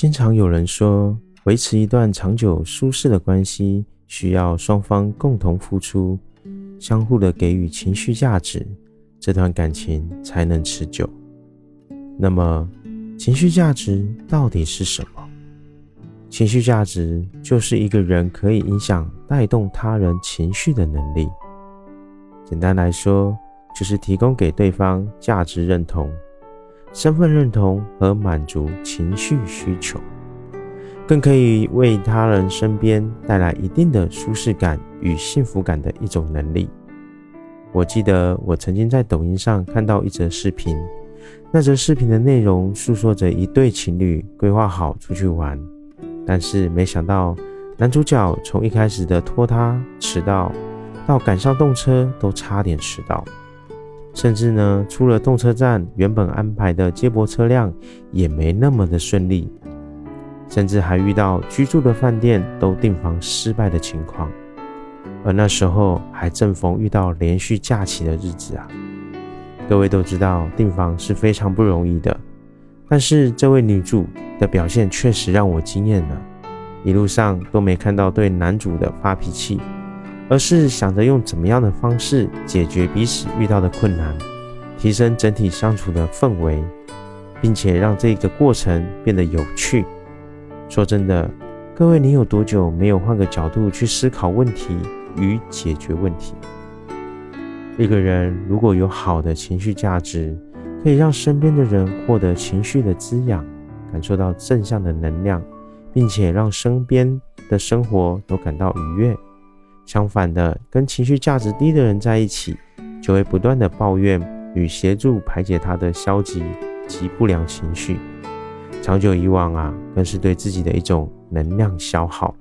经常有人说，维持一段长久舒适的关系，需要双方共同付出，相互的给予情绪价值，这段感情才能持久。那么，情绪价值到底是什么？情绪价值就是一个人可以影响、带动他人情绪的能力。简单来说，就是提供给对方价值认同、身份认同和满足情绪需求，更可以为他人身边带来一定的舒适感与幸福感的一种能力。我记得我曾经在抖音上看到一则视频，那则视频的内容诉说着一对情侣规划好出去玩。但是没想到，男主角从一开始的拖沓迟到，到赶上动车都差点迟到，甚至呢，出了动车站，原本安排的接驳车辆也没那么的顺利，甚至还遇到居住的饭店都订房失败的情况。而那时候还正逢遇到连续假期的日子啊，各位都知道订房是非常不容易的。但是这位女主的表现确实让我惊艳了，一路上都没看到对男主的发脾气，而是想着用怎么样的方式解决彼此遇到的困难，提升整体相处的氛围，并且让这个过程变得有趣。说真的，各位，你有多久没有换个角度去思考问题与解决问题？一个人如果有好的情绪价值，可以让身边的人获得情绪的滋养，感受到正向的能量，并且让身边的生活都感到愉悦。相反的，跟情绪价值低的人在一起，就会不断的抱怨与协助排解他的消极及不良情绪，长久以往啊，更是对自己的一种能量消耗。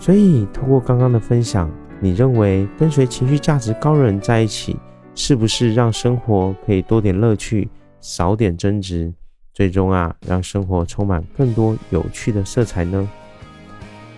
所以，通过刚刚的分享，你认为跟随情绪价值高的人在一起？是不是让生活可以多点乐趣，少点争执，最终啊，让生活充满更多有趣的色彩呢？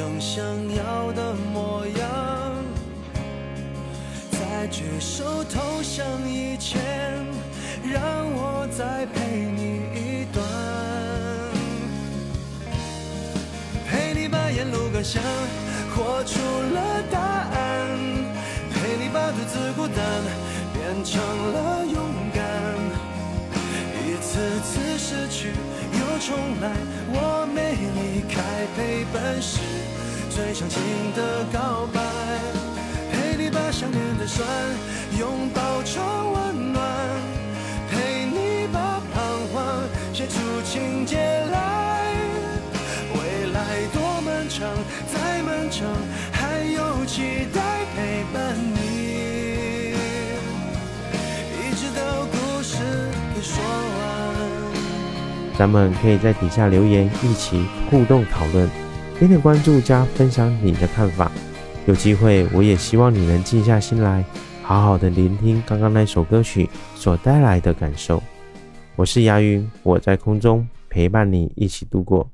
成想要的模样，在举手投降以前，让我再陪你一段，陪你把沿路感想活出了答案。陪你把独自孤单变成了勇敢，一次次失去又重来，我没离开陪伴是最长情的告白，陪你把想念的酸拥抱成温暖，陪你把彷徨写出情节来，未来多漫长，再漫长还有期待陪伴你。一直到故事给说完。咱们可以在底下留言，一起互动讨论，点点关注加分享你的看法。有机会，我也希望你能静下心来，好好的聆听刚刚那首歌曲所带来的感受。我是牙云，我在空中陪伴你一起度过。